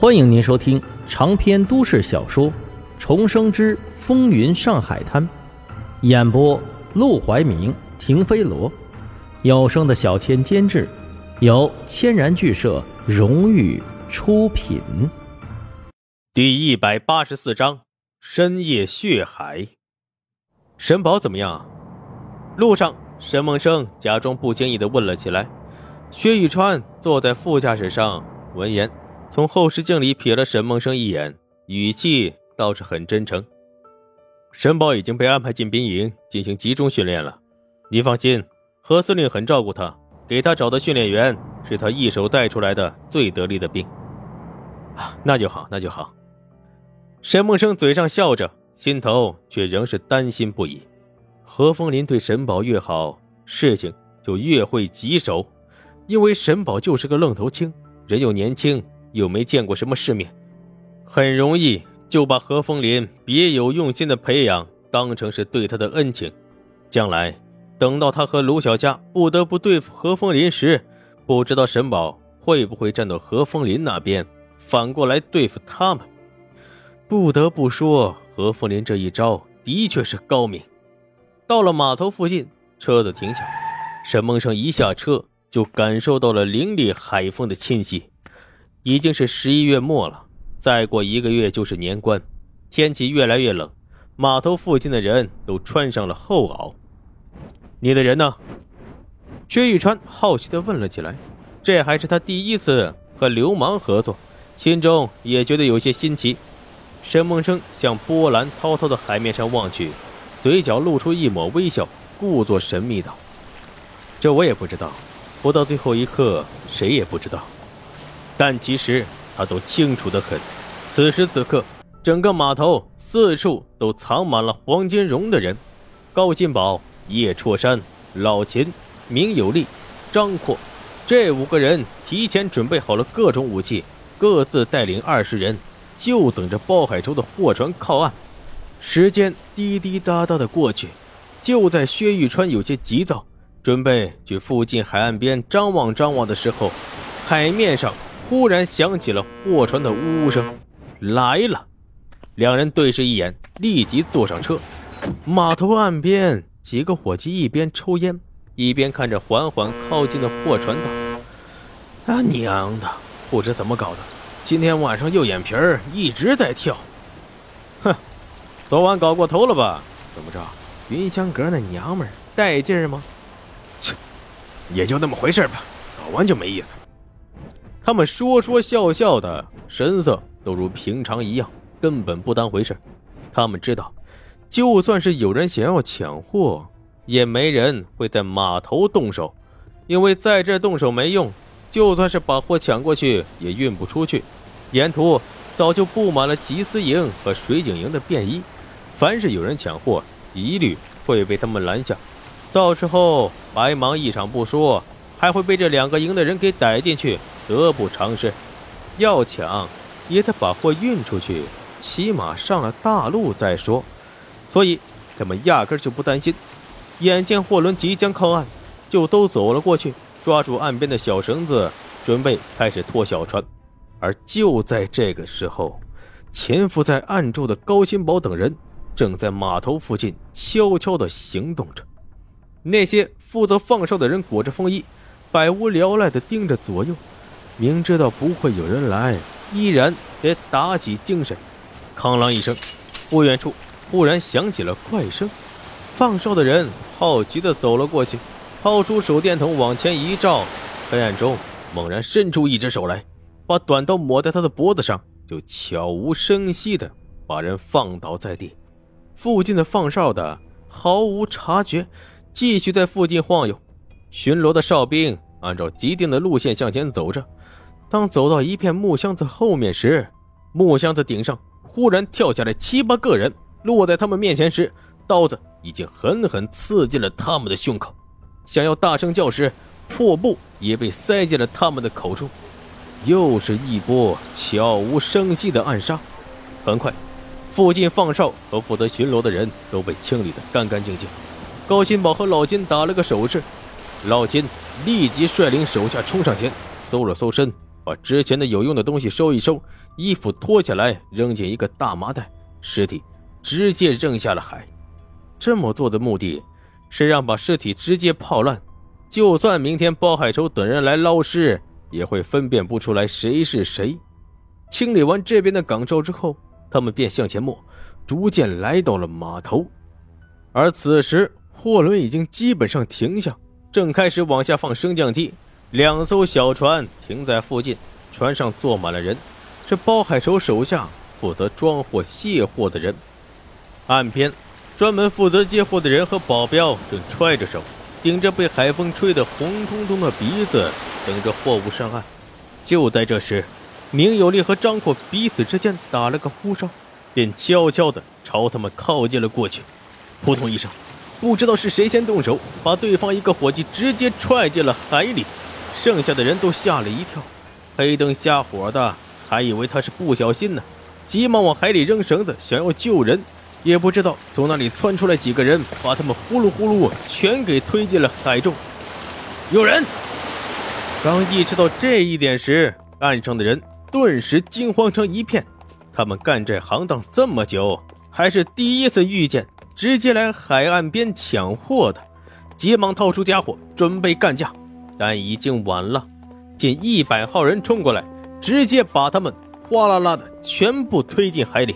欢迎您收听长篇都市小说《重生之风云上海滩》，演播：陆怀明、停飞罗，有声的小千监制，由千然剧社荣誉出品。第一百八十四章：深夜血海。沈宝怎么样？路上，沈梦生假装不经意的问了起来。薛玉川坐在副驾驶上，闻言。从后视镜里瞥了沈梦生一眼，语气倒是很真诚。沈宝已经被安排进兵营进行集中训练了，你放心，何司令很照顾他，给他找的训练员是他一手带出来的最得力的兵。啊，那就好，那就好。沈梦生嘴上笑着，心头却仍是担心不已。何风林对沈宝越好，事情就越会棘手，因为沈宝就是个愣头青，人又年轻。又没见过什么世面，很容易就把何风林别有用心的培养当成是对他的恩情。将来等到他和卢小佳不得不对付何风林时，不知道沈宝会不会站到何风林那边，反过来对付他们。不得不说，何风林这一招的确是高明。到了码头附近，车子停下，沈梦生一下车就感受到了凛冽海风的侵袭。已经是十一月末了，再过一个月就是年关，天气越来越冷，码头附近的人都穿上了厚袄。你的人呢？薛玉川好奇地问了起来。这还是他第一次和流氓合作，心中也觉得有些新奇。沈梦生向波澜滔滔的海面上望去，嘴角露出一抹微笑，故作神秘道：“这我也不知道，不到最后一刻，谁也不知道。”但其实他都清楚的很，此时此刻，整个码头四处都藏满了黄金荣的人，高进宝、叶绰山、老秦、明有利、张阔，这五个人提前准备好了各种武器，各自带领二十人，就等着包海洲的货船靠岸。时间滴滴答答的过去，就在薛玉川有些急躁，准备去附近海岸边张望张望的时候，海面上。忽然响起了货船的呜呜声，来了。两人对视一眼，立即坐上车。码头岸边，几个伙计一边抽烟，一边看着缓缓靠近的货船，道：“他娘的，不知怎么搞的，今天晚上右眼皮儿一直在跳。哼，昨晚搞过头了吧？怎么着，云香阁那娘们儿带劲儿吗？切，也就那么回事吧，搞完就没意思。”他们说说笑笑的，神色都如平常一样，根本不当回事。他们知道，就算是有人想要抢货，也没人会在码头动手，因为在这动手没用。就算是把货抢过去，也运不出去。沿途早就布满了缉私营和水警营的便衣，凡是有人抢货，一律会被他们拦下。到时候白忙一场不说，还会被这两个营的人给逮进去。得不偿失，要抢也得把货运出去，起码上了大路再说。所以他们压根就不担心。眼见货轮即将靠岸，就都走了过去，抓住岸边的小绳子，准备开始拖小船。而就在这个时候，潜伏在暗处的高新宝等人正在码头附近悄悄地行动着。那些负责放哨的人裹着风衣，百无聊赖地盯着左右。明知道不会有人来，依然得打起精神。哐啷一声，不远处忽然响起了怪声。放哨的人好奇地走了过去，掏出手电筒往前一照，黑暗中猛然伸出一只手来，把短刀抹在他的脖子上，就悄无声。息地把人放倒在地。附近的放哨的毫无察觉，继续在附近晃悠。巡逻的哨兵按照既定的路线向前走着。当走到一片木箱子后面时，木箱子顶上忽然跳下来七八个人，落在他们面前时，刀子已经狠狠刺进了他们的胸口。想要大声叫时，破布也被塞进了他们的口中。又是一波悄无声息的暗杀。很快，附近放哨和负责巡逻的人都被清理得干干净净。高新宝和老金打了个手势，老金立即率领手下冲上前，搜了搜身。把之前的有用的东西收一收，衣服脱下来扔进一个大麻袋，尸体直接扔下了海。这么做的目的是让把尸体直接泡烂，就算明天包海洲等人来捞尸，也会分辨不出来谁是谁。清理完这边的岗哨之后，他们便向前摸，逐渐来到了码头。而此时，货轮已经基本上停下，正开始往下放升降机。两艘小船停在附近，船上坐满了人，是包海仇手下负责装货卸货的人。岸边，专门负责接货的人和保镖正揣着手，顶着被海风吹得红彤彤的鼻子，等着货物上岸。就在这时，明有利和张阔彼此之间打了个呼哨，便悄悄地朝他们靠近了过去。扑通一声，不知道是谁先动手，把对方一个伙计直接踹进了海里。剩下的人都吓了一跳，黑灯瞎火的，还以为他是不小心呢，急忙往海里扔绳子，想要救人，也不知道从哪里窜出来几个人，把他们呼噜呼噜全给推进了海中。有人刚意识到这一点时，岸上的人顿时惊慌成一片。他们干这行当这么久，还是第一次遇见直接来海岸边抢货的，急忙掏出家伙准备干架。但已经晚了，近一百号人冲过来，直接把他们哗啦啦的全部推进海里。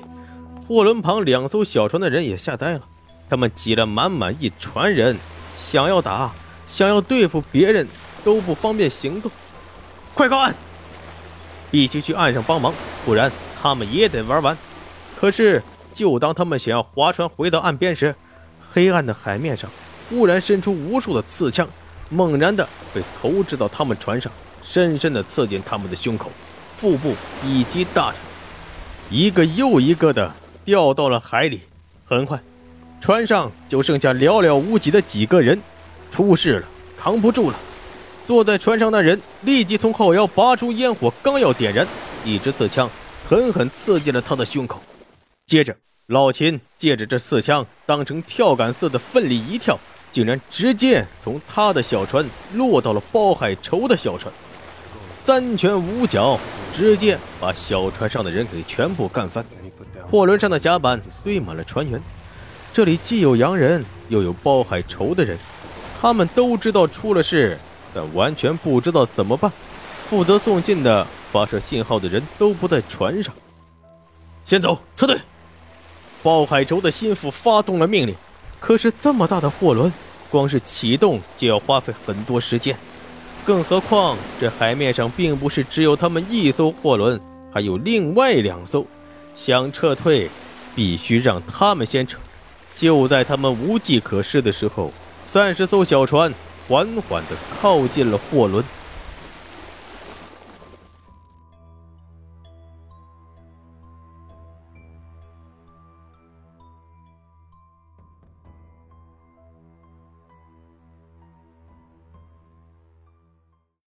货轮旁两艘小船的人也吓呆了，他们挤了满满一船人，想要打，想要对付别人都不方便行动。快靠岸！必须去岸上帮忙，不然他们也得玩完。可是，就当他们想要划船回到岸边时，黑暗的海面上忽然伸出无数的刺枪。猛然的被投掷到他们船上，深深的刺进他们的胸口、腹部以及大腿，一个又一个的掉到了海里。很快，船上就剩下寥寥无几的几个人。出事了，扛不住了。坐在船上的人立即从后腰拔出烟火，刚要点燃，一支刺枪狠狠刺进了他的胸口。接着，老秦借着这刺枪当成跳杆似的奋力一跳。竟然直接从他的小船落到了包海仇的小船，三拳五脚，直接把小船上的人给全部干翻。货轮上的甲板堆满了船员，这里既有洋人，又有包海仇的人，他们都知道出了事，但完全不知道怎么办。负责送信的、发射信号的人都不在船上，先走，撤退。包海仇的心腹发动了命令。可是这么大的货轮，光是启动就要花费很多时间，更何况这海面上并不是只有他们一艘货轮，还有另外两艘。想撤退，必须让他们先撤。就在他们无计可施的时候，三十艘小船缓缓地靠近了货轮。